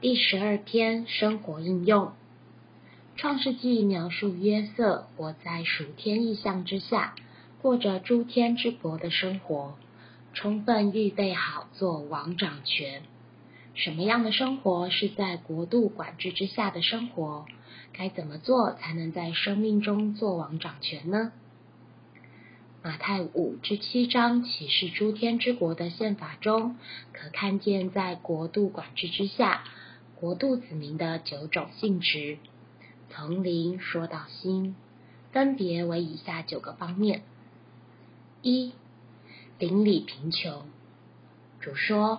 第十二篇生活应用。创世纪描述约瑟活在属天意象之下，过着诸天之国的生活，充分预备好做王掌权。什么样的生活是在国度管制之下的生活？该怎么做才能在生命中做王掌权呢？马太五至七章启示诸天之国的宪法中，可看见在国度管制之下，国度子民的九种性质，从灵说到心，分别为以下九个方面：一、邻里贫穷。主说，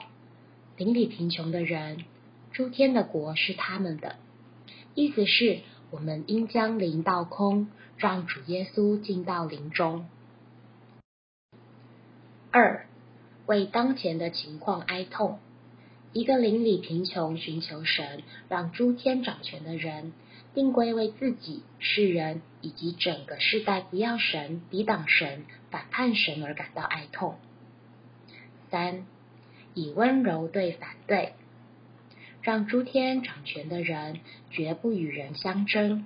邻里贫穷的人，诸天的国是他们的。意思是，我们应将灵倒空，让主耶稣进到灵中。二、为当前的情况哀痛。一个邻里贫穷、寻求神、让诸天掌权的人，定归为自己、世人以及整个世代不要神、抵挡神、反叛神而感到哀痛。三、以温柔对反对，让诸天掌权的人绝不与人相争，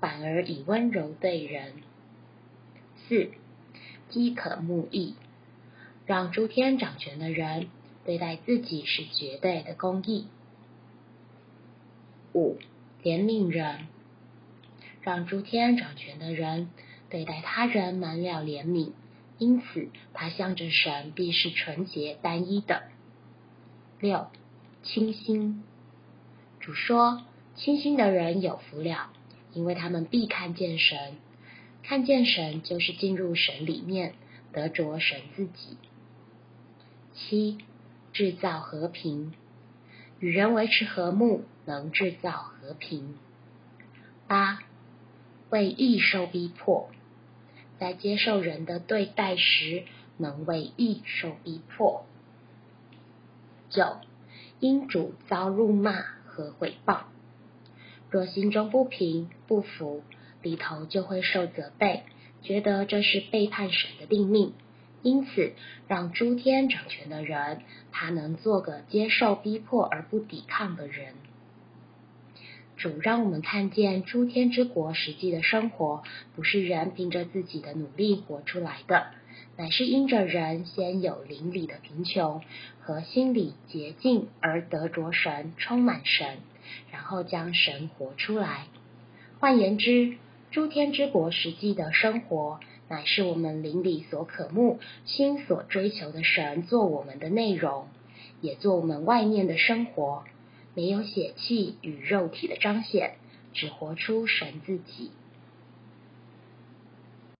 反而以温柔对人。四、饥渴慕义。让诸天掌权的人对待自己是绝对的公义。五、怜悯人，让诸天掌权的人对待他人满了怜悯，因此他向着神必是纯洁单一的。六、清心，主说，清心的人有福了，因为他们必看见神。看见神就是进入神里面，得着神自己。七、制造和平，与人维持和睦，能制造和平。八、为义受逼迫，在接受人的对待时，能为义受逼迫。九、因主遭辱骂和毁谤，若心中不平不服，里头就会受责备，觉得这是背叛神的定命。因此，让诸天掌权的人，他能做个接受逼迫而不抵抗的人。主让我们看见诸天之国实际的生活，不是人凭着自己的努力活出来的，乃是因着人先有灵里的贫穷和心理洁净而得着神，充满神，然后将神活出来。换言之，诸天之国实际的生活。乃是我们灵里所渴慕、心所追求的神，做我们的内容，也做我们外面的生活。没有血气与肉体的彰显，只活出神自己。